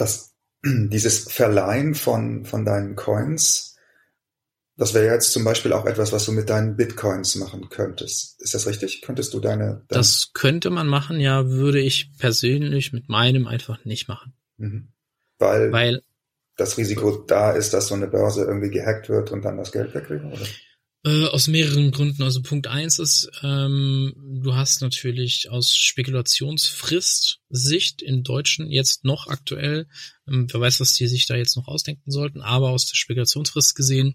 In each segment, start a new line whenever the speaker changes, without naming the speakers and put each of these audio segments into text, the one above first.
Das, dieses Verleihen von, von deinen Coins, das wäre jetzt zum Beispiel auch etwas, was du mit deinen Bitcoins machen könntest. Ist das richtig? Könntest du deine, deine
Das könnte man machen, ja, würde ich persönlich mit meinem einfach nicht machen.
Mhm. Weil,
Weil
das Risiko da ist, dass so eine Börse irgendwie gehackt wird und dann das Geld wegkriegen, oder?
Äh, aus mehreren Gründen. Also Punkt eins ist, ähm, du hast natürlich aus Spekulationsfrist-Sicht in Deutschen jetzt noch aktuell, ähm, wer weiß, was die sich da jetzt noch ausdenken sollten, aber aus der Spekulationsfrist gesehen,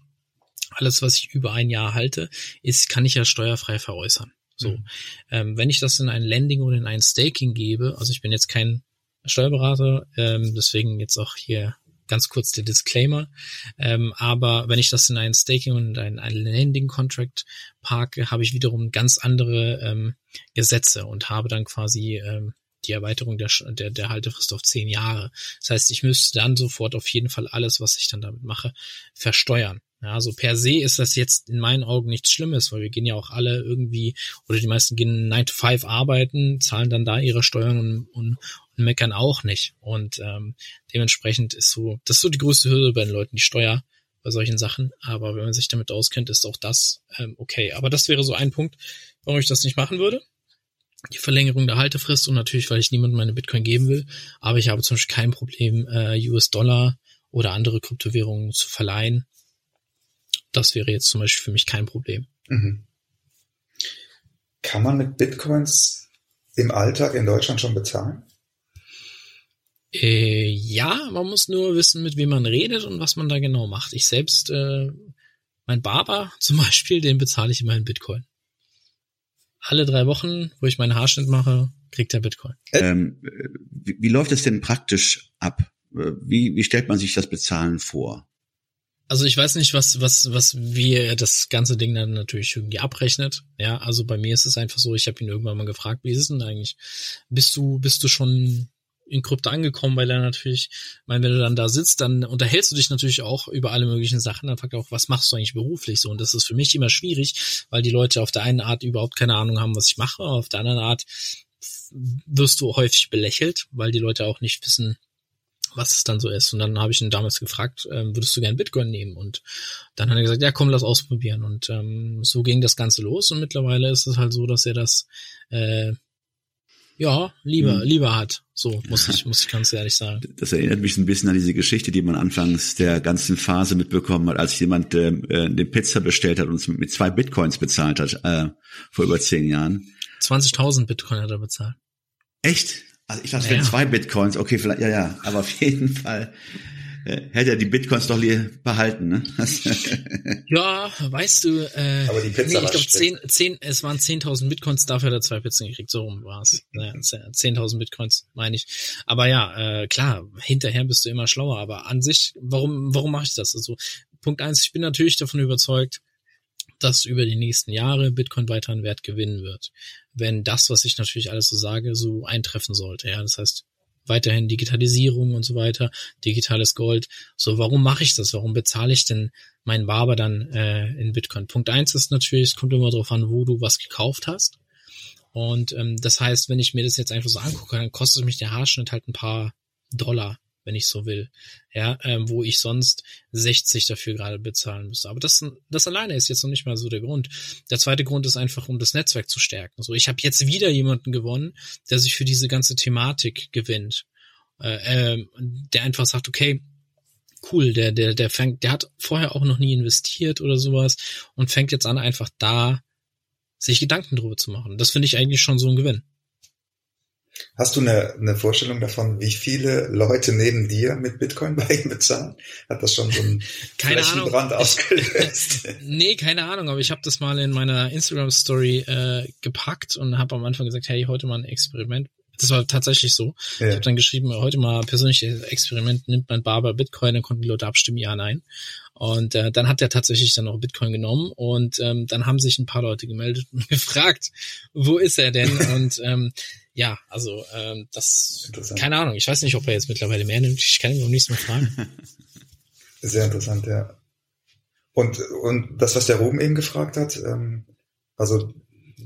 alles, was ich über ein Jahr halte, ist, kann ich ja steuerfrei veräußern. So,
Mhm.
ähm, wenn ich das in ein Landing oder in ein Staking gebe, also ich bin jetzt kein Steuerberater, ähm, deswegen jetzt auch hier ganz kurz der Disclaimer. Ähm, aber wenn ich das in ein Staking und ein, ein Landing Contract parke, habe ich wiederum ganz andere ähm, Gesetze und habe dann quasi ähm, die Erweiterung der, der, der Haltefrist auf zehn Jahre. Das heißt, ich müsste dann sofort auf jeden Fall alles, was ich dann damit mache, versteuern. Ja, also per se ist das jetzt in meinen Augen nichts Schlimmes, weil wir gehen ja auch alle irgendwie, oder die meisten gehen 9 to 5 arbeiten, zahlen dann da ihre Steuern und, und, und meckern auch nicht. Und ähm, dementsprechend ist so, das ist so die größte Hürde bei den Leuten, die Steuer bei solchen Sachen. Aber wenn man sich damit auskennt, ist auch das ähm, okay. Aber das wäre so ein Punkt, warum ich das nicht machen würde. Die Verlängerung der Haltefrist und natürlich, weil ich niemandem meine Bitcoin geben will. Aber ich habe zum Beispiel kein Problem, äh, US-Dollar oder andere Kryptowährungen zu verleihen. Das wäre jetzt zum Beispiel für mich kein Problem.
Mhm. Kann man mit Bitcoins im Alltag in Deutschland schon bezahlen?
Äh, ja, man muss nur wissen, mit wem man redet und was man da genau macht. Ich selbst, äh, mein Barber zum Beispiel, den bezahle ich immer in Bitcoin. Alle drei Wochen, wo ich meinen Haarschnitt mache, kriegt er Bitcoin.
Ähm, wie, wie läuft es denn praktisch ab? Wie, wie stellt man sich das Bezahlen vor?
Also ich weiß nicht, was, was, was, wie er das ganze Ding dann natürlich irgendwie abrechnet. Ja, also bei mir ist es einfach so, ich habe ihn irgendwann mal gefragt, wie ist es denn eigentlich? Bist du, bist du schon in Krypto angekommen, weil er natürlich, ich meine, wenn du dann da sitzt, dann unterhältst du dich natürlich auch über alle möglichen Sachen. Dann fragt er auch, was machst du eigentlich beruflich so? Und das ist für mich immer schwierig, weil die Leute auf der einen Art überhaupt keine Ahnung haben, was ich mache, auf der anderen Art wirst du häufig belächelt, weil die Leute auch nicht wissen, was es dann so ist. Und dann habe ich ihn damals gefragt, ähm, würdest du gern Bitcoin nehmen? Und dann hat er gesagt, ja, komm, lass ausprobieren. Und ähm, so ging das Ganze los. Und mittlerweile ist es halt so, dass er das äh, ja lieber
Mhm.
lieber hat. So muss ich muss ich ganz ehrlich sagen.
Das erinnert mich so ein bisschen an diese Geschichte, die man anfangs der ganzen Phase mitbekommen hat, als jemand ähm, äh, eine Pizza bestellt hat und mit zwei Bitcoins bezahlt hat, äh, vor über zehn Jahren.
20.000 Bitcoin hat er bezahlt.
Echt? Also ich dachte, es
Ja.
wären zwei Bitcoins. Okay, vielleicht, ja, ja. Aber auf jeden Fall äh, hätte er die Bitcoins doch lieber behalten, ne?
Ja, weißt du, äh,
Aber die Pizza
nee, ich glaube. 10, 10, es waren 10.000 Bitcoins, dafür hat er zwei Pizzen gekriegt, so rum war es. Naja, 10.000 Bitcoins, meine ich. Aber ja, äh, klar, hinterher bist du immer schlauer, aber an sich, warum, warum mache ich das? Also, Punkt eins, ich bin natürlich davon überzeugt, dass über die nächsten Jahre Bitcoin weiter an Wert gewinnen wird. Wenn das, was ich natürlich alles so sage, so eintreffen sollte. Ja, das heißt, weiterhin Digitalisierung und so weiter, digitales Gold. So, warum mache ich das? Warum bezahle ich denn meinen Barber dann äh, in Bitcoin? Punkt eins ist natürlich, es kommt immer darauf an, wo du was gekauft hast. Und ähm, das heißt, wenn ich mir das jetzt einfach so angucke, dann kostet mich der Haarschnitt halt ein paar Dollar, wenn ich so will. Ja, ähm, wo ich sonst 60 dafür gerade bezahlen müsste. Aber das, das alleine ist jetzt noch nicht mal so der Grund. Der zweite Grund ist einfach, um das Netzwerk zu stärken. Also ich habe jetzt wieder jemanden gewonnen, der sich für diese ganze Thematik gewinnt. Äh, ähm, der einfach sagt, okay, cool, der, der, der fängt, der hat vorher auch noch nie investiert oder sowas und fängt jetzt an, einfach da sich Gedanken drüber zu machen. Das finde ich eigentlich schon so ein Gewinn.
Hast du eine, eine Vorstellung davon, wie viele Leute neben dir mit Bitcoin bei ihm bezahlen? Hat das schon so einen
keine Ahnung.
Brand ausgelöst?
nee, keine Ahnung, aber ich habe das mal in meiner Instagram-Story äh, gepackt und habe am Anfang gesagt, hey, heute mal ein Experiment. Das war tatsächlich so. Ja. Ich habe dann geschrieben, heute mal persönliches Experiment, nimmt mein Barber Bitcoin, dann konnten die Leute abstimmen, ja, nein. Und äh, dann hat er tatsächlich dann auch Bitcoin genommen und ähm, dann haben sich ein paar Leute gemeldet und gefragt, wo ist er denn? Und ähm, ja, also ähm, das, keine Ahnung, ich weiß nicht, ob er jetzt mittlerweile mehr nimmt. Ich kann ihn noch nichts mehr fragen.
Sehr interessant, ja. Und, und das, was der Ruben eben gefragt hat, ähm, also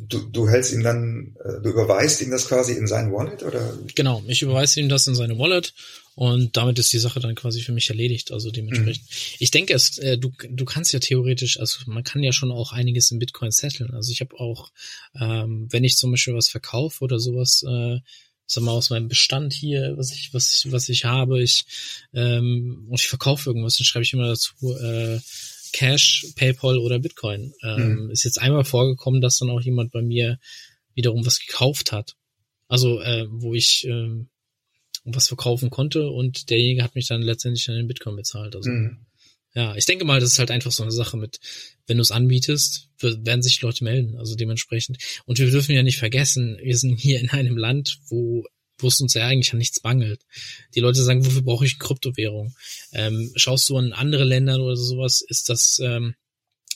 du, du hältst ihm dann, äh, du überweist ihm das quasi in sein Wallet oder?
Genau, ich überweise ihm das in seine Wallet und damit ist die Sache dann quasi für mich erledigt. Also dementsprechend. Mhm. Ich denke, es, äh, du, du kannst ja theoretisch, also man kann ja schon auch einiges in Bitcoin setteln. Also ich habe auch, ähm, wenn ich zum Beispiel was verkaufe oder sowas, äh, sag mal, aus meinem Bestand hier, was ich, was ich, was ich habe, ich, ähm, und ich verkaufe irgendwas, dann schreibe ich immer dazu, äh, Cash, PayPal oder Bitcoin. Ähm, mhm. Ist jetzt einmal vorgekommen, dass dann auch jemand bei mir wiederum was gekauft hat. Also, äh, wo ich ähm, was verkaufen konnte und derjenige hat mich dann letztendlich dann in Bitcoin bezahlt. Also, mhm. ja, ich denke mal, das ist halt einfach so eine Sache mit, wenn du es anbietest, werden sich Leute melden, also dementsprechend. Und wir dürfen ja nicht vergessen, wir sind hier in einem Land, wo wo es uns ja eigentlich an nichts mangelt. Die Leute sagen, wofür brauche ich Kryptowährung? Ähm, schaust du an andere Länder oder sowas, ist das ähm,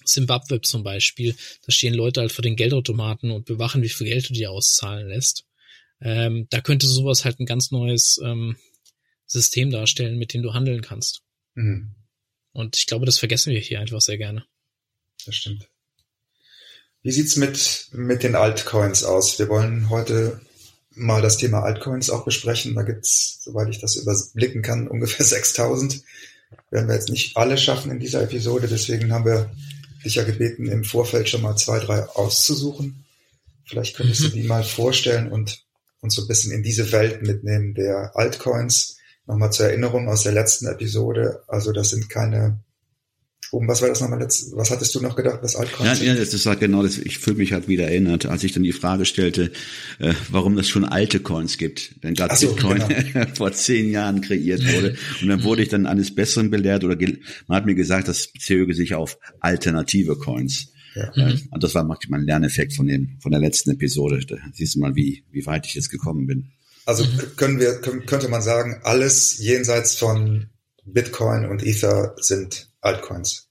Zimbabwe zum Beispiel, da stehen Leute halt vor den Geldautomaten und bewachen, wie viel Geld du dir auszahlen lässt. Ähm, da könnte sowas halt ein ganz neues ähm, System darstellen, mit dem du handeln kannst. Mhm. Und ich glaube, das vergessen wir hier einfach sehr gerne.
Das stimmt. Wie sieht's mit, mit den Altcoins aus? Wir wollen heute mal das Thema Altcoins auch besprechen. Da gibt's, soweit ich das überblicken kann, ungefähr 6000. Werden wir jetzt nicht alle schaffen in dieser Episode. Deswegen haben wir dich ja gebeten, im Vorfeld schon mal zwei, drei auszusuchen. Vielleicht könntest mhm. du die mal vorstellen und uns so ein bisschen in diese Welt mitnehmen der Altcoins. Nochmal zur Erinnerung aus der letzten Episode. Also das sind keine Oben, was war das nochmal letzt, was hattest du noch gedacht, was Altcoins
ja, ja, das war genau das, ich fühle mich halt wieder erinnert, als ich dann die Frage stellte, äh, warum es schon alte Coins gibt. Denn gerade so, Bitcoin genau. vor zehn Jahren kreiert wurde. Und dann wurde ich dann eines Besseren belehrt oder man hat mir gesagt, das bezöge sich auf alternative Coins. Ja. Äh, und das war manchmal ein Lerneffekt von dem, von der letzten Episode. Da siehst du mal, wie, wie weit ich jetzt gekommen bin.
Also können wir, könnte man sagen, alles jenseits von Bitcoin und Ether sind Altcoins.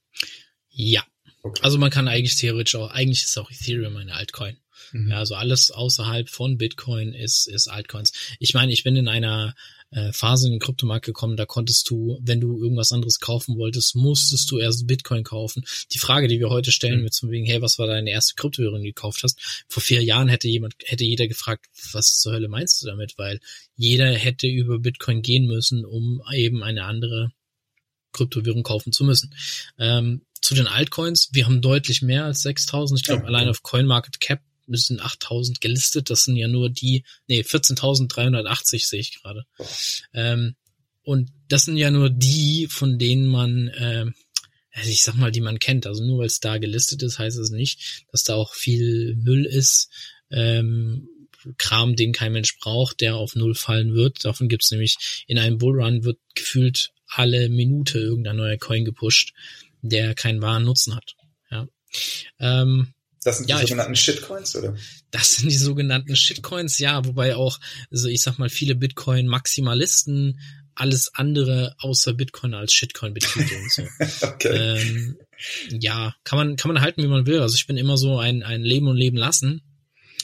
Ja. Okay. Also man kann eigentlich theoretisch auch, eigentlich ist auch Ethereum eine Altcoin. Mhm. Ja, also alles außerhalb von Bitcoin ist, ist Altcoins. Ich meine, ich bin in einer äh, Phase in den Kryptomarkt gekommen, da konntest du, wenn du irgendwas anderes kaufen wolltest, musstest du erst Bitcoin kaufen. Die Frage, die wir heute stellen, mhm. wird zum wegen, hey, was war deine erste Kryptowährung, die du gekauft hast? Vor vier Jahren hätte jemand, hätte jeder gefragt, was zur Hölle meinst du damit? Weil jeder hätte über Bitcoin gehen müssen, um eben eine andere Kryptowährung kaufen zu müssen. Ähm, zu den Altcoins, wir haben deutlich mehr als 6000. Ich glaube, ja, allein auf CoinMarketCap sind 8000 gelistet. Das sind ja nur die, nee, 14.380 sehe ich gerade. Ähm, und das sind ja nur die, von denen man, äh, ich sag mal, die man kennt. Also nur weil es da gelistet ist, heißt es nicht, dass da auch viel Müll ist. Ähm, Kram, den kein Mensch braucht, der auf Null fallen wird. Davon gibt es nämlich in einem Bullrun wird gefühlt alle Minute irgendein neuer Coin gepusht, der keinen wahren Nutzen hat. Ja. Ähm,
das sind die ja, sogenannten ich, Shitcoins, oder?
Das sind die sogenannten Shitcoins, ja, wobei auch, also ich sag mal, viele Bitcoin-Maximalisten alles andere außer Bitcoin als Shitcoin betiteln. So. okay. Ähm, ja, kann man, kann man halten, wie man will. Also ich bin immer so ein, ein Leben und Leben lassen.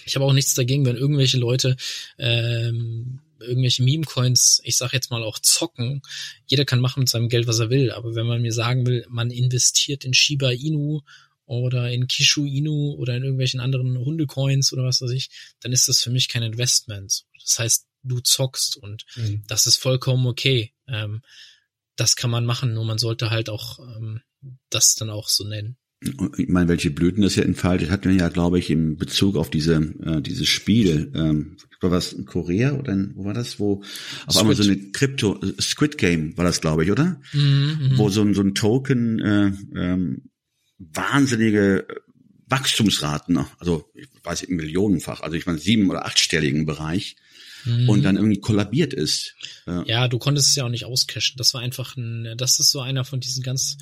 Ich habe auch nichts dagegen, wenn irgendwelche Leute ähm, irgendwelche Meme-Coins, ich sag jetzt mal auch zocken. Jeder kann machen mit seinem Geld, was er will. Aber wenn man mir sagen will, man investiert in Shiba Inu oder in Kishu Inu oder in irgendwelchen anderen Hundecoins oder was weiß ich, dann ist das für mich kein Investment. Das heißt, du zockst und mhm. das ist vollkommen okay. Ähm, das kann man machen, nur man sollte halt auch ähm, das dann auch so nennen
ich meine, welche Blüten das hier entfaltet, hat man ja, glaube ich, im Bezug auf diese äh, dieses Spiel, ähm, war was in Korea oder in, wo war das, wo auf einmal so eine Krypto Squid Game war das, glaube ich, oder? Mhm, wo so ein so ein Token äh, ähm, wahnsinnige Wachstumsraten, also ich weiß nicht, millionenfach, also ich meine sieben oder achtstelligen Bereich mhm. und dann irgendwie kollabiert ist.
Ja. ja, du konntest es ja auch nicht auscashen. Das war einfach ein, das ist so einer von diesen ganz,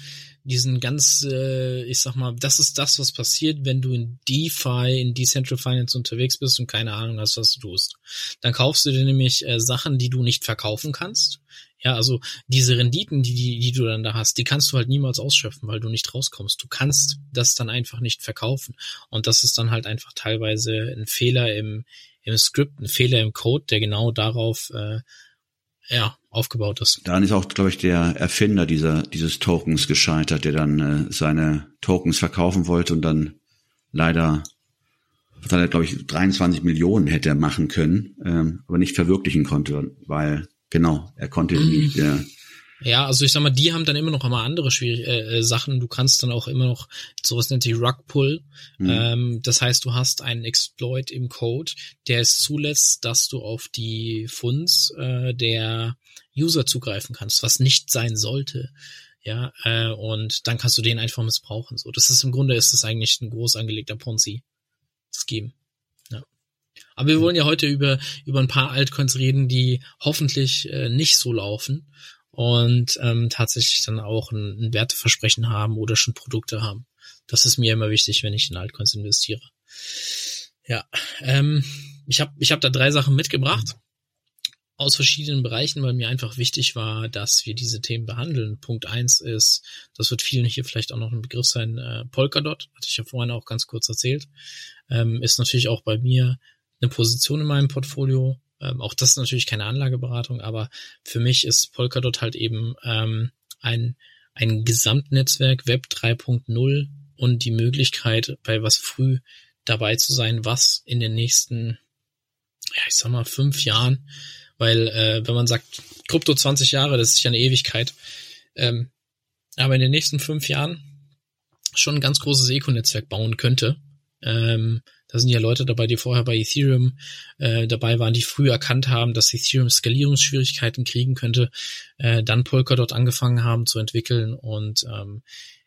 diesen ganz, äh, ich sag mal, das ist das, was passiert, wenn du in DeFi, in Decentral Finance unterwegs bist und keine Ahnung hast, was du tust. Dann kaufst du dir nämlich äh, Sachen, die du nicht verkaufen kannst. Ja, also diese Renditen, die, die, die du dann da hast, die kannst du halt niemals ausschöpfen, weil du nicht rauskommst. Du kannst das dann einfach nicht verkaufen. Und das ist dann halt einfach teilweise ein Fehler im, im Skript, ein Fehler im Code, der genau darauf äh, ja, aufgebaut ist.
Dann ist auch, glaube ich, der Erfinder dieser, dieses Tokens gescheitert, der dann äh, seine Tokens verkaufen wollte und dann leider was hat er, glaube ich, 23 Millionen hätte er machen können, ähm, aber nicht verwirklichen konnte, weil Genau, er konnte mhm. nicht. Ja.
Ja, also ich sag mal, die haben dann immer noch einmal andere schwierige äh, äh, Sachen. Du kannst dann auch immer noch sowas nennt sich Rug Pull. Mhm. Ähm, das heißt, du hast einen Exploit im Code, der es zulässt, dass du auf die Funds äh, der User zugreifen kannst, was nicht sein sollte. Ja, äh, und dann kannst du den einfach missbrauchen. So, das ist im Grunde ist das eigentlich ein groß angelegter Ponzi-Scheme. Aber wir wollen ja heute über, über ein paar Altcoins reden, die hoffentlich äh, nicht so laufen und ähm, tatsächlich dann auch ein, ein Werteversprechen haben oder schon Produkte haben. Das ist mir immer wichtig, wenn ich in Altcoins investiere. Ja, ähm, ich habe ich hab da drei Sachen mitgebracht aus verschiedenen Bereichen, weil mir einfach wichtig war, dass wir diese Themen behandeln. Punkt eins ist, das wird vielen hier vielleicht auch noch ein Begriff sein, äh, Polkadot, hatte ich ja vorhin auch ganz kurz erzählt, ähm, ist natürlich auch bei mir eine Position in meinem Portfolio. Ähm, auch das ist natürlich keine Anlageberatung, aber für mich ist Polkadot halt eben ähm, ein, ein Gesamtnetzwerk Web 3.0 und die Möglichkeit, bei was früh dabei zu sein, was in den nächsten, ja, ich sag mal, fünf Jahren, weil äh, wenn man sagt, Krypto 20 Jahre, das ist ja eine Ewigkeit, ähm, aber in den nächsten fünf Jahren schon ein ganz großes Eco-Netzwerk bauen könnte, ähm, da sind ja Leute dabei, die vorher bei Ethereum äh, dabei waren, die früh erkannt haben, dass Ethereum Skalierungsschwierigkeiten kriegen könnte, äh, dann Polkadot angefangen haben zu entwickeln und ähm,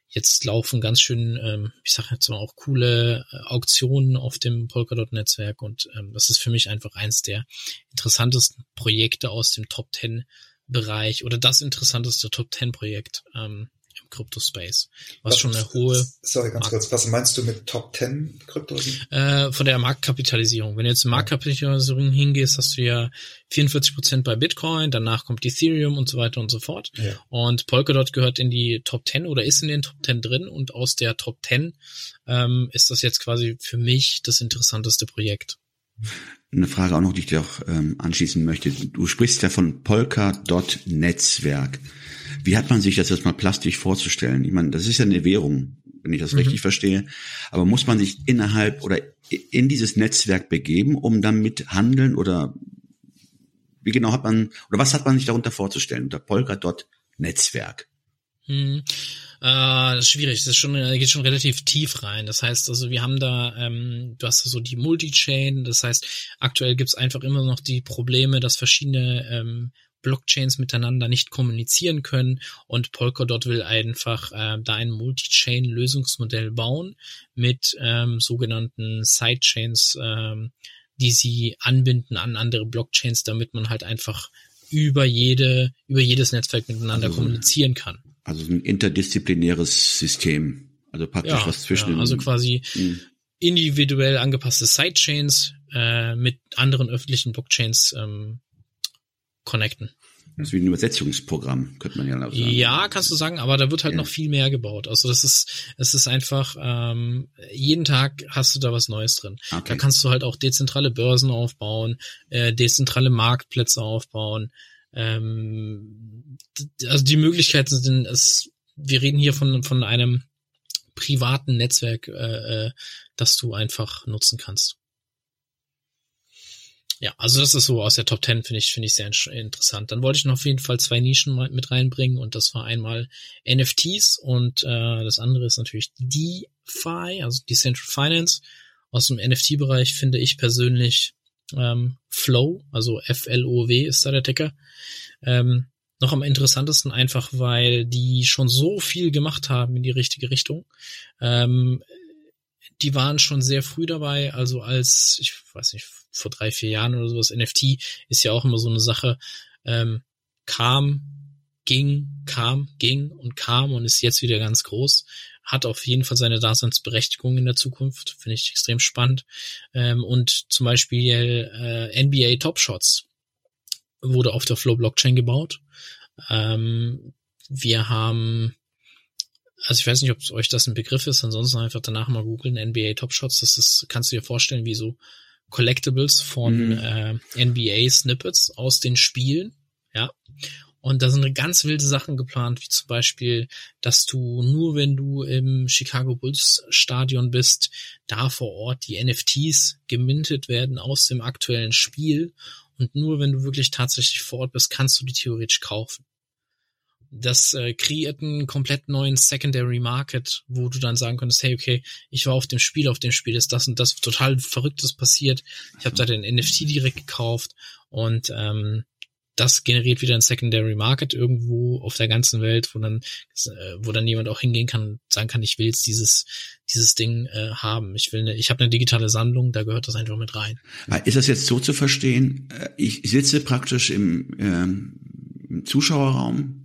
jetzt laufen ganz schön, ähm, ich sage jetzt mal auch coole äh, Auktionen auf dem Polkadot-Netzwerk und ähm, das ist für mich einfach eins der interessantesten Projekte aus dem Top 10 Bereich oder das interessanteste Top 10 Projekt. Ähm, Crypto-Space, was, was, schon eine hohe.
Sorry, ganz Markt kurz. Was meinst du mit Top 10 Kryptos?
Äh, von der Marktkapitalisierung. Wenn du jetzt in Marktkapitalisierung hingehst, hast du ja 44 Prozent bei Bitcoin, danach kommt Ethereum und so weiter und so fort. Ja. Und Polkadot gehört in die Top 10 oder ist in den Top 10 drin und aus der Top 10 ähm, ist das jetzt quasi für mich das interessanteste Projekt.
Eine Frage auch noch, die ich dir auch ähm, anschließen möchte. Du sprichst ja von Polka.netzwerk. Wie hat man sich das jetzt mal plastisch vorzustellen? Ich meine, das ist ja eine Währung, wenn ich das mhm. richtig verstehe. Aber muss man sich innerhalb oder in dieses Netzwerk begeben, um damit handeln oder wie genau hat man oder was hat man sich darunter vorzustellen unter Polka.netzwerk?
Hm. Äh, das ist schwierig, das ist schon, geht schon relativ tief rein. Das heißt, also wir haben da, ähm, du hast so die Multi-Chain, das heißt, aktuell gibt's einfach immer noch die Probleme, dass verschiedene ähm, Blockchains miteinander nicht kommunizieren können und Polkadot will einfach äh, da ein Multi-Chain-Lösungsmodell bauen mit ähm, sogenannten Sidechains, ähm, die sie anbinden an andere Blockchains, damit man halt einfach über jede, über jedes Netzwerk miteinander also, kommunizieren kann.
Also ein interdisziplinäres System. Also praktisch ja, was zwischen.
Ja, also quasi mh. individuell angepasste Sidechains äh, mit anderen öffentlichen Blockchains ähm, connecten.
Das ist wie ein Übersetzungsprogramm, könnte man ja
auch sagen. Ja, kannst du sagen, aber da wird halt ja. noch viel mehr gebaut. Also das ist, es ist einfach, ähm, jeden Tag hast du da was Neues drin. Okay. Da kannst du halt auch dezentrale Börsen aufbauen, äh, dezentrale Marktplätze aufbauen. Ähm, also die Möglichkeiten sind, es, wir reden hier von, von einem privaten Netzwerk, äh, äh das du einfach nutzen kannst. Ja, also das ist so aus der Top 10 finde ich finde ich sehr interessant. Dann wollte ich noch auf jeden Fall zwei Nischen mit reinbringen und das war einmal NFTs und äh, das andere ist natürlich DeFi, also Decentral Finance. Aus dem NFT-Bereich finde ich persönlich ähm, Flow, also F-L-O-W ist da der Ticker. Ähm, noch am interessantesten einfach, weil die schon so viel gemacht haben in die richtige Richtung. Ähm, die waren schon sehr früh dabei, also als, ich weiß nicht, vor drei, vier Jahren oder sowas. NFT ist ja auch immer so eine Sache, ähm, kam, ging, kam, ging und kam und ist jetzt wieder ganz groß. Hat auf jeden Fall seine Daseinsberechtigung in der Zukunft, finde ich extrem spannend. Ähm, und zum Beispiel äh, NBA Top Shots wurde auf der Flow Blockchain gebaut. Ähm, wir haben also ich weiß nicht, ob euch das ein Begriff ist, ansonsten einfach danach mal googeln, NBA Top Shots, das ist, kannst du dir vorstellen, wie so Collectibles von mhm. äh, NBA Snippets aus den Spielen, ja. Und da sind ganz wilde Sachen geplant, wie zum Beispiel, dass du nur wenn du im Chicago Bulls Stadion bist, da vor Ort die NFTs gemintet werden aus dem aktuellen Spiel. Und nur wenn du wirklich tatsächlich vor Ort bist, kannst du die theoretisch kaufen das äh, kreiert einen komplett neuen Secondary Market, wo du dann sagen könntest, hey, okay, ich war auf dem Spiel, auf dem Spiel ist das und das total Verrücktes passiert. Ich habe da den NFT direkt gekauft und ähm, das generiert wieder ein Secondary Market irgendwo auf der ganzen Welt, wo dann, äh, wo dann jemand auch hingehen kann und sagen kann, ich will jetzt dieses, dieses Ding äh, haben. Ich will eine, ich habe eine digitale Sammlung, da gehört das einfach mit rein.
Ist das jetzt so zu verstehen? Äh, ich sitze praktisch im, ähm, im Zuschauerraum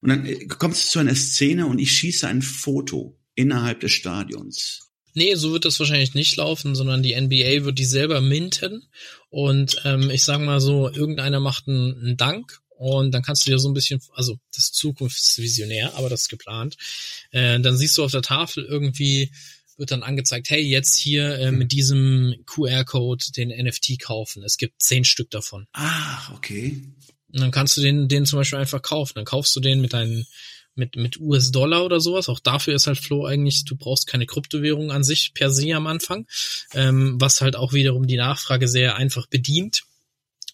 und dann äh, kommt es zu einer Szene und ich schieße ein Foto innerhalb des Stadions.
Nee, so wird das wahrscheinlich nicht laufen, sondern die NBA wird die selber minten und ähm, ich sag mal so, irgendeiner macht einen, einen Dank und dann kannst du dir so ein bisschen, also das ist zukunftsvisionär, aber das ist geplant. Äh, dann siehst du auf der Tafel irgendwie wird dann angezeigt, hey, jetzt hier äh, mit diesem QR-Code den NFT kaufen. Es gibt zehn Stück davon.
Ah, okay.
Und dann kannst du den, den zum Beispiel einfach kaufen. Dann kaufst du den mit deinen, mit, mit US-Dollar oder sowas. Auch dafür ist halt Flow eigentlich, du brauchst keine Kryptowährung an sich per se am Anfang, ähm, was halt auch wiederum die Nachfrage sehr einfach bedient.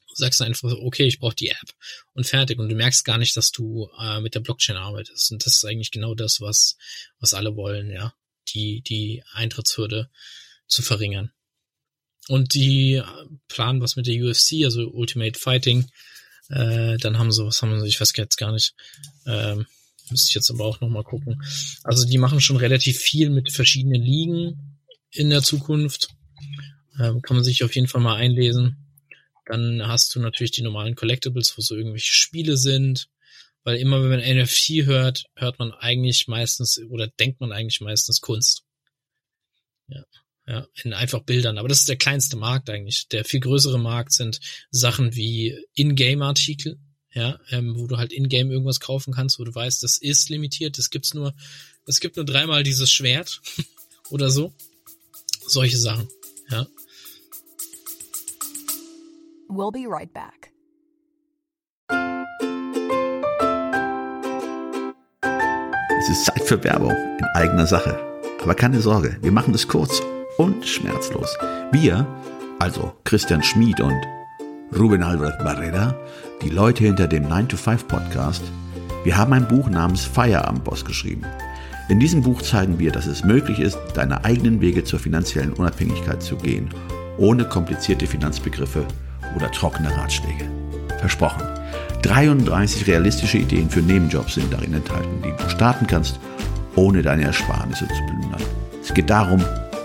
Du sagst einfach, okay, ich brauche die App und fertig. Und du merkst gar nicht, dass du äh, mit der Blockchain arbeitest. Und das ist eigentlich genau das, was, was alle wollen, ja. Die, die Eintrittshürde zu verringern. Und die planen was mit der UFC, also Ultimate Fighting, äh, dann haben sie, was haben sie, ich weiß jetzt gar nicht. Ähm, müsste ich jetzt aber auch nochmal gucken. Also die machen schon relativ viel mit verschiedenen Ligen in der Zukunft. Ähm, kann man sich auf jeden Fall mal einlesen. Dann hast du natürlich die normalen Collectibles, wo so irgendwelche Spiele sind. Weil immer wenn man NFT hört, hört man eigentlich meistens oder denkt man eigentlich meistens Kunst. Ja ja, in einfach Bildern. Aber das ist der kleinste Markt eigentlich. Der viel größere Markt sind Sachen wie In-Game-Artikel, ja, ähm, wo du halt in-game irgendwas kaufen kannst, wo du weißt, das ist limitiert, das gibt's nur, es gibt nur dreimal dieses Schwert oder so. Solche Sachen, ja.
We'll be right back.
Es ist Zeit für Werbung in eigener Sache. Aber keine Sorge, wir machen das kurz und schmerzlos. Wir, also Christian Schmid und Ruben Albert Barrera, die Leute hinter dem 9-to-5 Podcast, wir haben ein Buch namens Feierabendboss geschrieben. In diesem Buch zeigen wir, dass es möglich ist, deine eigenen Wege zur finanziellen Unabhängigkeit zu gehen, ohne komplizierte Finanzbegriffe oder trockene Ratschläge. Versprochen. 33 realistische Ideen für Nebenjobs sind darin enthalten, die du starten kannst, ohne deine Ersparnisse zu plündern. Es geht darum,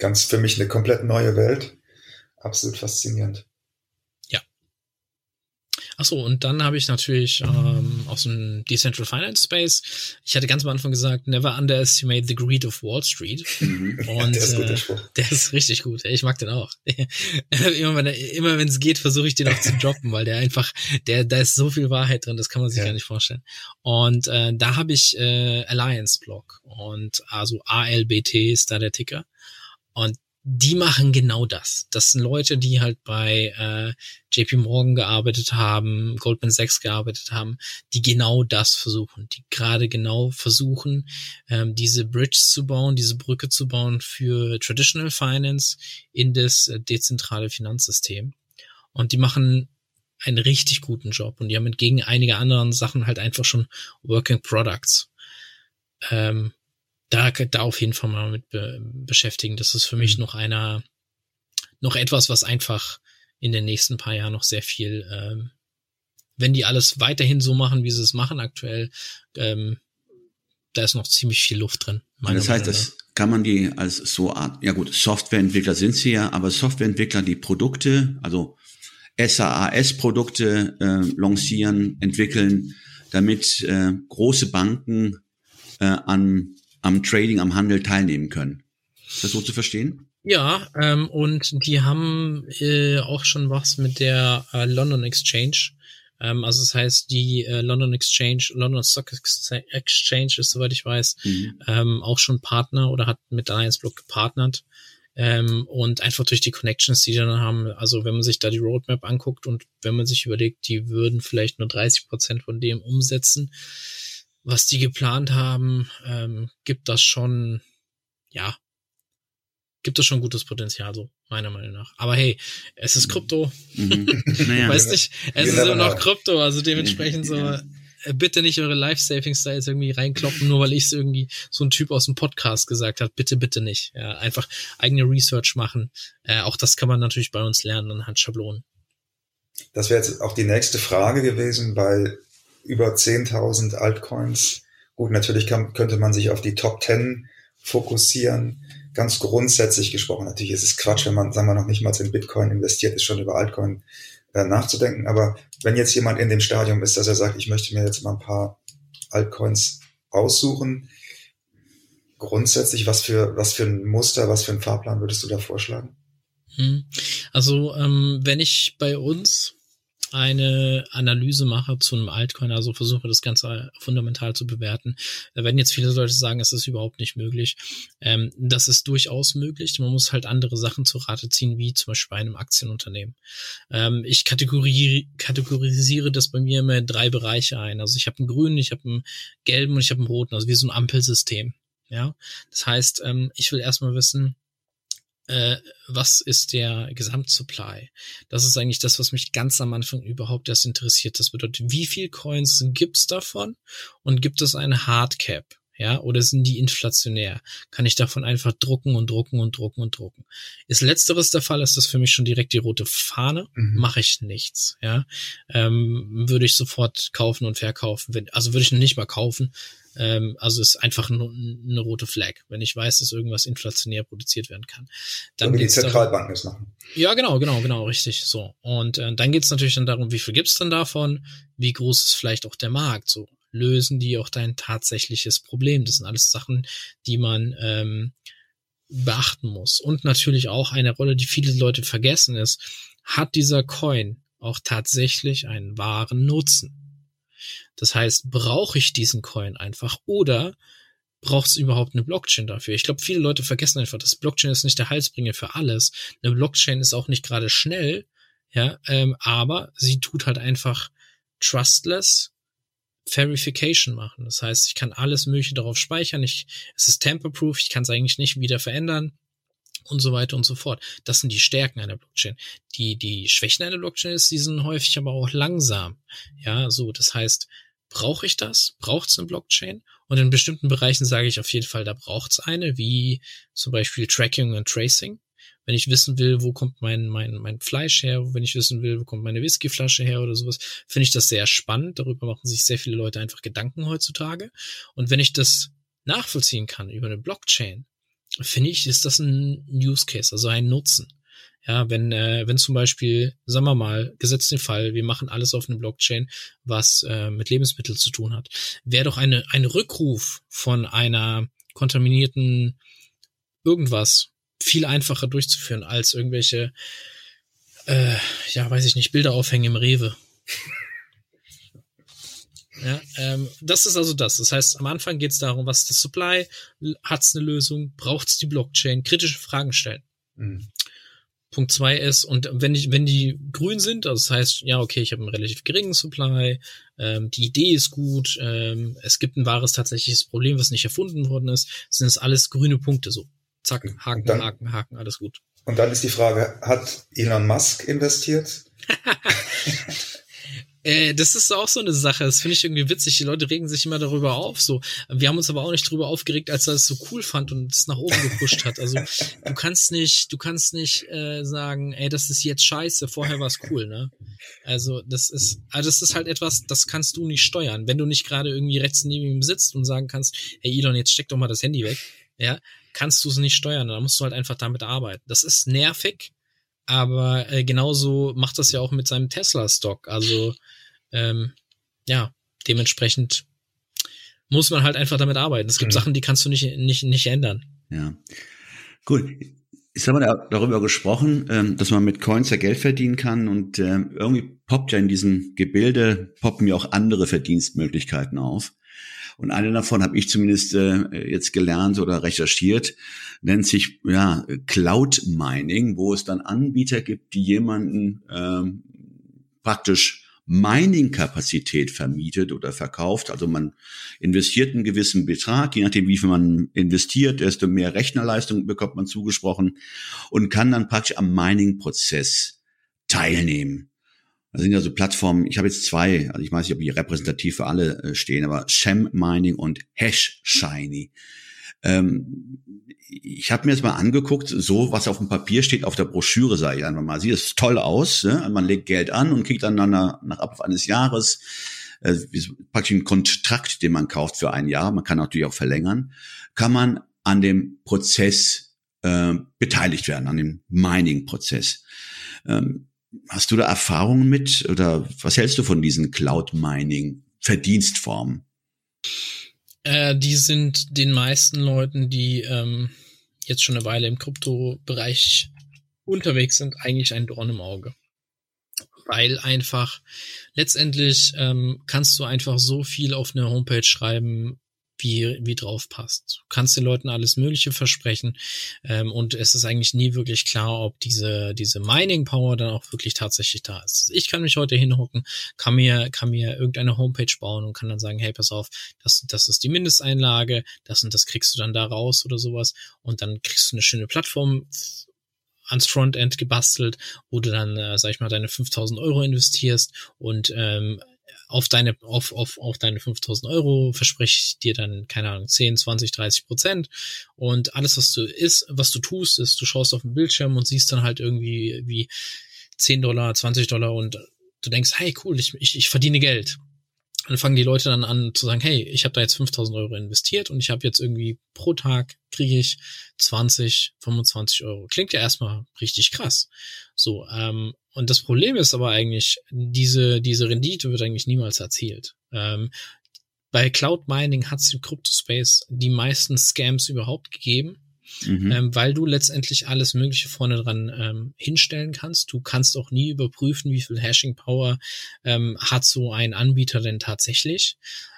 Ganz für mich eine komplett neue Welt. Absolut faszinierend.
Ja. Achso, und dann habe ich natürlich ähm, aus dem Decentral Finance Space, ich hatte ganz am Anfang gesagt, never underestimate the greed of Wall Street.
Mhm. Und der, ist gut,
äh, der ist richtig gut. Ich mag den auch. immer wenn immer es geht, versuche ich den auch zu droppen, weil der einfach, der, da ist so viel Wahrheit drin, das kann man sich ja. gar nicht vorstellen. Und äh, da habe ich äh, Alliance Block und also ALBT ist da der Ticker. Und die machen genau das. Das sind Leute, die halt bei äh, JP Morgan gearbeitet haben, Goldman Sachs gearbeitet haben, die genau das versuchen, die gerade genau versuchen, ähm, diese Bridge zu bauen, diese Brücke zu bauen für Traditional Finance in das äh, dezentrale Finanzsystem. Und die machen einen richtig guten Job und die haben entgegen einiger anderen Sachen halt einfach schon Working Products. Ähm, da, da auf jeden Fall mal mit be beschäftigen. Das ist für mich mhm. noch einer, noch etwas, was einfach in den nächsten paar Jahren noch sehr viel, ähm, wenn die alles weiterhin so machen, wie sie es machen aktuell, ähm, da ist noch ziemlich viel Luft drin.
Das heißt, das kann man die als so Art, ja gut, Softwareentwickler sind sie ja, aber Softwareentwickler, die Produkte, also SaaS-Produkte äh, lancieren, entwickeln, damit äh, große Banken äh, an am Trading, am Handel teilnehmen können. Ist das so zu verstehen?
Ja, ähm, und die haben äh, auch schon was mit der äh, London Exchange. Ähm, also das heißt, die äh, London Exchange, London Stock Exchange ist, soweit ich weiß, mhm. ähm, auch schon Partner oder hat mit Alliance Block gepartnert. Ähm, und einfach durch die Connections, die die dann haben, also wenn man sich da die Roadmap anguckt und wenn man sich überlegt, die würden vielleicht nur 30 Prozent von dem umsetzen, was die geplant haben, ähm, gibt das schon, ja, gibt das schon gutes Potenzial, so meiner Meinung nach. Aber hey, es ist Krypto. Mhm. Naja. weißt nicht, es ist immer noch Krypto, also dementsprechend so, äh, bitte nicht eure Life-Savings da jetzt irgendwie reinkloppen, nur weil ich es irgendwie so ein Typ aus dem Podcast gesagt hat. Bitte, bitte nicht. Ja, einfach eigene Research machen. Äh, auch das kann man natürlich bei uns lernen anhand Schablonen.
Das wäre jetzt auch die nächste Frage gewesen, weil über 10.000 Altcoins. Gut, natürlich kann, könnte man sich auf die Top 10 fokussieren. Ganz grundsätzlich gesprochen, natürlich ist es Quatsch, wenn man, sagen wir noch nicht mal in Bitcoin investiert ist, schon über Altcoin äh, nachzudenken. Aber wenn jetzt jemand in dem Stadium ist, dass er sagt, ich möchte mir jetzt mal ein paar Altcoins aussuchen, grundsätzlich, was für, was für ein Muster, was für ein Fahrplan würdest du da vorschlagen?
Hm. Also, ähm, wenn ich bei uns eine Analyse mache zu einem Altcoin, also versuche das Ganze fundamental zu bewerten. Da werden jetzt viele Leute sagen, es ist überhaupt nicht möglich. Ähm, das ist durchaus möglich. Man muss halt andere Sachen zu Rate ziehen, wie zum Beispiel bei einem Aktienunternehmen. Ähm, ich kategorisiere, kategorisiere das bei mir immer in drei Bereiche ein. Also ich habe einen grünen, ich habe einen gelben und ich habe einen roten, also wie so ein Ampelsystem. Ja, das heißt, ähm, ich will erstmal wissen, äh, was ist der Gesamtsupply? Das ist eigentlich das, was mich ganz am Anfang überhaupt erst interessiert. Das bedeutet, wie viel Coins gibt's davon und gibt es eine Hardcap? Ja, oder sind die inflationär? Kann ich davon einfach drucken und drucken und drucken und drucken? Ist letzteres der Fall, ist das für mich schon direkt die rote Fahne. Mhm. Mache ich nichts. Ja, ähm, würde ich sofort kaufen und verkaufen. Wenn, also würde ich nicht mal kaufen, ähm, also ist einfach eine, eine rote Flag, wenn ich weiß, dass irgendwas inflationär produziert werden kann.
Dann so die Zentralbanken es machen.
Ja, genau, genau, genau, richtig. So. Und äh, dann geht es natürlich dann darum, wie viel gibt's denn davon? Wie groß ist vielleicht auch der Markt? So lösen die auch dein tatsächliches Problem? Das sind alles Sachen, die man ähm, beachten muss. Und natürlich auch eine Rolle, die viele Leute vergessen ist, hat dieser Coin auch tatsächlich einen wahren Nutzen? Das heißt, brauche ich diesen Coin einfach oder braucht es überhaupt eine Blockchain dafür? Ich glaube, viele Leute vergessen einfach, dass Blockchain ist nicht der Heilsbringer für alles. Eine Blockchain ist auch nicht gerade schnell, ja, ähm, aber sie tut halt einfach trustless Verification machen. Das heißt, ich kann alles Mögliche darauf speichern. Ich, es ist tamper-proof. Ich kann es eigentlich nicht wieder verändern und so weiter und so fort. Das sind die Stärken einer Blockchain. Die, die Schwächen einer Blockchain ist, die sind häufig aber auch langsam. Ja, so, das heißt, brauche ich das? Braucht es eine Blockchain? Und in bestimmten Bereichen sage ich auf jeden Fall, da braucht es eine, wie zum Beispiel Tracking und Tracing. Wenn ich wissen will, wo kommt mein, mein, mein Fleisch her, wenn ich wissen will, wo kommt meine Whiskyflasche her oder sowas, finde ich das sehr spannend. Darüber machen sich sehr viele Leute einfach Gedanken heutzutage. Und wenn ich das nachvollziehen kann über eine Blockchain, finde ich, ist das ein Use Case, also ein Nutzen. Ja, wenn, äh, wenn zum Beispiel, sagen wir mal, gesetzt den Fall, wir machen alles auf eine Blockchain, was äh, mit Lebensmitteln zu tun hat, wäre doch eine, ein Rückruf von einer kontaminierten irgendwas viel einfacher durchzuführen als irgendwelche, äh, ja, weiß ich nicht, Bilder aufhängen im Rewe. Ja, ähm, das ist also das. Das heißt, am Anfang geht es darum, was ist das Supply, hat es eine Lösung, braucht es die Blockchain, kritische Fragen stellen. Mhm. Punkt zwei ist, und wenn die, wenn die grün sind, also das heißt, ja, okay, ich habe einen relativ geringen Supply, ähm, die Idee ist gut, ähm, es gibt ein wahres tatsächliches Problem, was nicht erfunden worden ist, sind es alles grüne Punkte so. Zack, Haken, dann, Haken, Haken, alles gut.
Und dann ist die Frage, hat Elon Musk investiert?
Äh, das ist auch so eine Sache. Das finde ich irgendwie witzig. Die Leute regen sich immer darüber auf. So, wir haben uns aber auch nicht darüber aufgeregt, als er es so cool fand und es nach oben gepusht hat. Also du kannst nicht, du kannst nicht äh, sagen, ey, das ist jetzt scheiße. Vorher war es cool, ne? Also das ist, also das ist halt etwas, das kannst du nicht steuern. Wenn du nicht gerade irgendwie rechts neben ihm sitzt und sagen kannst, hey Elon, jetzt steck doch mal das Handy weg, ja, kannst du es nicht steuern. Da musst du halt einfach damit arbeiten. Das ist nervig aber äh, genauso macht das ja auch mit seinem Tesla-Stock. Also ähm, ja, dementsprechend muss man halt einfach damit arbeiten. Es gibt mhm. Sachen, die kannst du nicht, nicht, nicht ändern.
Ja. Gut. Jetzt haben wir darüber gesprochen, ähm, dass man mit Coins ja Geld verdienen kann und ähm, irgendwie poppt ja in diesem Gebilde, poppen ja auch andere Verdienstmöglichkeiten auf. Und eine davon habe ich zumindest äh, jetzt gelernt oder recherchiert, nennt sich ja Cloud Mining, wo es dann Anbieter gibt, die jemanden ähm, praktisch Mining-Kapazität vermietet oder verkauft. Also man investiert einen gewissen Betrag, je nachdem, wie viel man investiert, desto mehr Rechnerleistung bekommt man zugesprochen und kann dann praktisch am Mining-Prozess teilnehmen. Das sind ja so Plattformen, ich habe jetzt zwei, also ich weiß nicht, ob die repräsentativ für alle äh, stehen, aber Sham Mining und Hash Shiny. Ähm, ich habe mir jetzt mal angeguckt, so was auf dem Papier steht, auf der Broschüre sage ich einfach mal, sieht es toll aus. Ne? Man legt Geld an und kriegt dann nach, nach Ablauf eines Jahres äh, praktisch einen Kontrakt, den man kauft für ein Jahr. Man kann natürlich auch verlängern. Kann man an dem Prozess äh, beteiligt werden, an dem Mining-Prozess. Ähm, Hast du da Erfahrungen mit oder was hältst du von diesen Cloud Mining Verdienstformen?
Äh, die sind den meisten Leuten, die ähm, jetzt schon eine Weile im Kryptobereich unterwegs sind, eigentlich ein Dorn im Auge. Weil einfach letztendlich ähm, kannst du einfach so viel auf eine Homepage schreiben, wie, wie drauf passt. Du kannst den Leuten alles Mögliche versprechen ähm, und es ist eigentlich nie wirklich klar, ob diese, diese Mining Power dann auch wirklich tatsächlich da ist. Ich kann mich heute hinhocken, kann mir, kann mir irgendeine Homepage bauen und kann dann sagen, hey, pass auf, das, das ist die Mindesteinlage, das und das kriegst du dann da raus oder sowas und dann kriegst du eine schöne Plattform ans Frontend gebastelt, wo du dann, äh, sag ich mal, deine 5000 Euro investierst und ähm, auf deine, auf, auf, auf deine 5000 Euro verspreche ich dir dann, keine Ahnung, 10, 20, 30 Prozent. Und alles, was du ist, was du tust, ist, du schaust auf den Bildschirm und siehst dann halt irgendwie wie 10 Dollar, 20 Dollar und du denkst, hey, cool, ich, ich, ich verdiene Geld dann fangen die Leute dann an zu sagen, hey, ich habe da jetzt 5000 Euro investiert und ich habe jetzt irgendwie pro Tag kriege ich 20, 25 Euro. Klingt ja erstmal richtig krass. So, ähm, und das Problem ist aber eigentlich, diese, diese Rendite wird eigentlich niemals erzielt. Ähm, bei Cloud Mining hat es im Crypto-Space die meisten Scams überhaupt gegeben mhm. ähm, weil du letztendlich alles Mögliche vorne dran ähm, hinstellen kannst. Du kannst auch nie überprüfen, wie viel Hashing Power ähm, hat so ein Anbieter denn tatsächlich.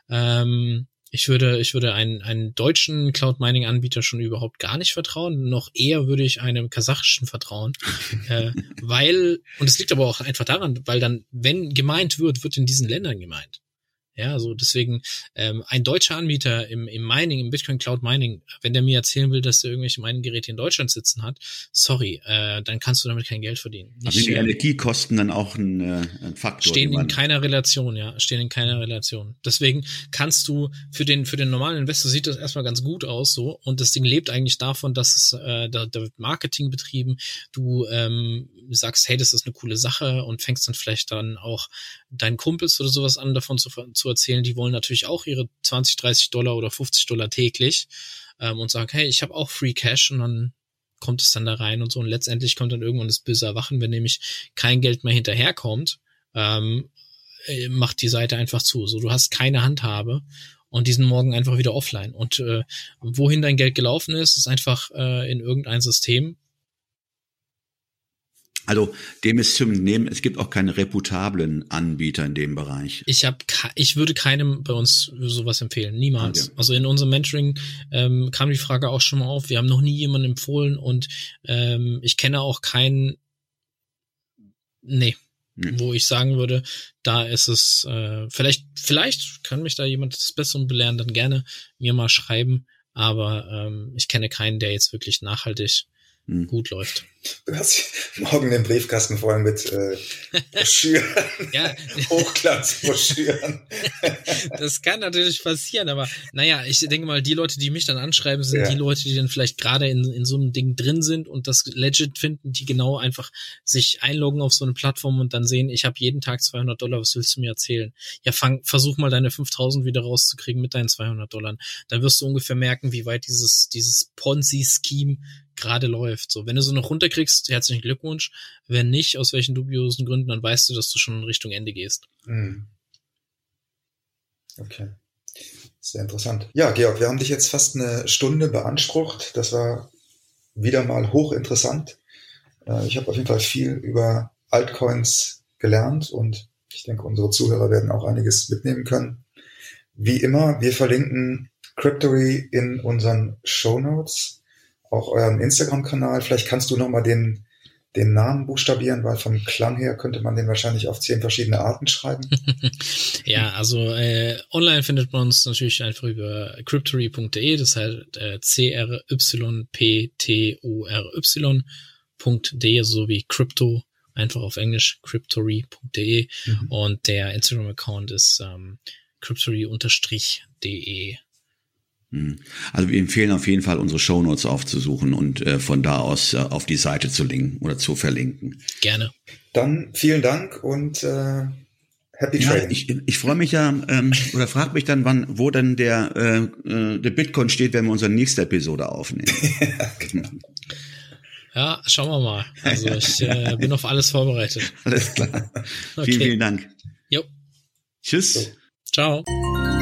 Ähm, ich würde, ich würde einen, einen deutschen Cloud Mining Anbieter schon überhaupt gar nicht vertrauen. Noch eher würde ich einem kasachischen vertrauen, äh, weil und es liegt aber auch einfach daran, weil dann, wenn gemeint wird, wird in diesen Ländern gemeint. Ja, so deswegen ähm, ein deutscher Anbieter im, im Mining, im Bitcoin Cloud Mining, wenn der mir erzählen will, dass er irgendwelche Mining-Geräte in Deutschland sitzen hat, sorry, äh, dann kannst du damit kein Geld verdienen.
Nicht, also die Energiekosten dann auch ein, äh, ein Faktor.
Stehen in keiner Relation, ja, stehen in keiner Relation. Deswegen kannst du für den für den normalen Investor sieht das erstmal ganz gut aus so und das Ding lebt eigentlich davon, dass es äh, da, da wird Marketing betrieben. Du ähm, sagst, hey, das ist eine coole Sache und fängst dann vielleicht dann auch deinen Kumpels oder sowas an davon zu, zu erzählen, die wollen natürlich auch ihre 20, 30 Dollar oder 50 Dollar täglich ähm, und sagen, hey, ich habe auch Free Cash und dann kommt es dann da rein und so und letztendlich kommt dann irgendwann das böse Erwachen, wenn nämlich kein Geld mehr hinterherkommt, ähm, äh, macht die Seite einfach zu. So, du hast keine Handhabe und diesen Morgen einfach wieder offline. Und äh, wohin dein Geld gelaufen ist, ist einfach äh, in irgendein System
Also dem ist zu entnehmen, es gibt auch keine reputablen Anbieter in dem Bereich.
Ich habe, ich würde keinem bei uns sowas empfehlen, niemals. Okay. Also in unserem Mentoring ähm, kam die Frage auch schon mal auf. Wir haben noch nie jemanden empfohlen und ähm, ich kenne auch keinen. Nee, hm. wo ich sagen würde, da ist es äh, vielleicht, vielleicht kann mich da jemand das Bessere belehren, dann gerne mir mal schreiben. Aber ähm, ich kenne keinen, der jetzt wirklich nachhaltig hm. gut läuft.
Du hast morgen den Briefkasten voll mit äh, Broschüren, ja. Hochglanzbroschüren.
das kann natürlich passieren, aber naja, ich denke mal, die Leute, die mich dann anschreiben, sind ja. die Leute, die dann vielleicht gerade in, in so einem Ding drin sind und das legit finden, die genau einfach sich einloggen auf so eine Plattform und dann sehen, ich habe jeden Tag 200 Dollar, was willst du mir erzählen? Ja, fang, versuch mal deine 5000 wieder rauszukriegen mit deinen 200 Dollar. Dann wirst du ungefähr merken, wie weit dieses, dieses Ponzi-Scheme gerade läuft. So, wenn du so noch runterkriegst, herzlichen Glückwunsch. Wenn nicht, aus welchen dubiosen Gründen, dann weißt du, dass du schon in Richtung Ende gehst. Mhm.
Okay. Sehr interessant. Ja, Georg, wir haben dich jetzt fast eine Stunde beansprucht. Das war wieder mal hochinteressant. Äh, ich habe auf jeden Fall viel über Altcoins gelernt und ich denke, unsere Zuhörer werden auch einiges mitnehmen können. Wie immer, wir verlinken Cryptory in unseren Show Notes auch euren Instagram-Kanal. Vielleicht kannst du nochmal den, den Namen buchstabieren, weil vom Klang her könnte man den wahrscheinlich auf zehn verschiedene Arten schreiben.
ja, also äh, online findet man uns natürlich einfach über cryptory.de, das heißt äh, C-R-Y-P-T-O-R-Y.de, so wie Crypto, einfach auf Englisch, cryptory.de mhm. und der Instagram-Account ist ähm, cryptory-de.
Hm. Also wir empfehlen auf jeden Fall, unsere Shownotes aufzusuchen und äh, von da aus äh, auf die Seite zu linken oder zu verlinken.
Gerne.
Dann vielen Dank und äh, Happy ja, Trading.
Ich, ich freue mich ja ähm, oder frage mich dann, wann, wo dann der, äh, äh, der Bitcoin steht, wenn wir unsere nächste Episode aufnehmen. ja, genau.
ja, schauen wir mal. Also ich äh, bin auf alles vorbereitet.
Alles klar. okay. Vielen, vielen Dank.
Jo.
Tschüss. So.
Ciao.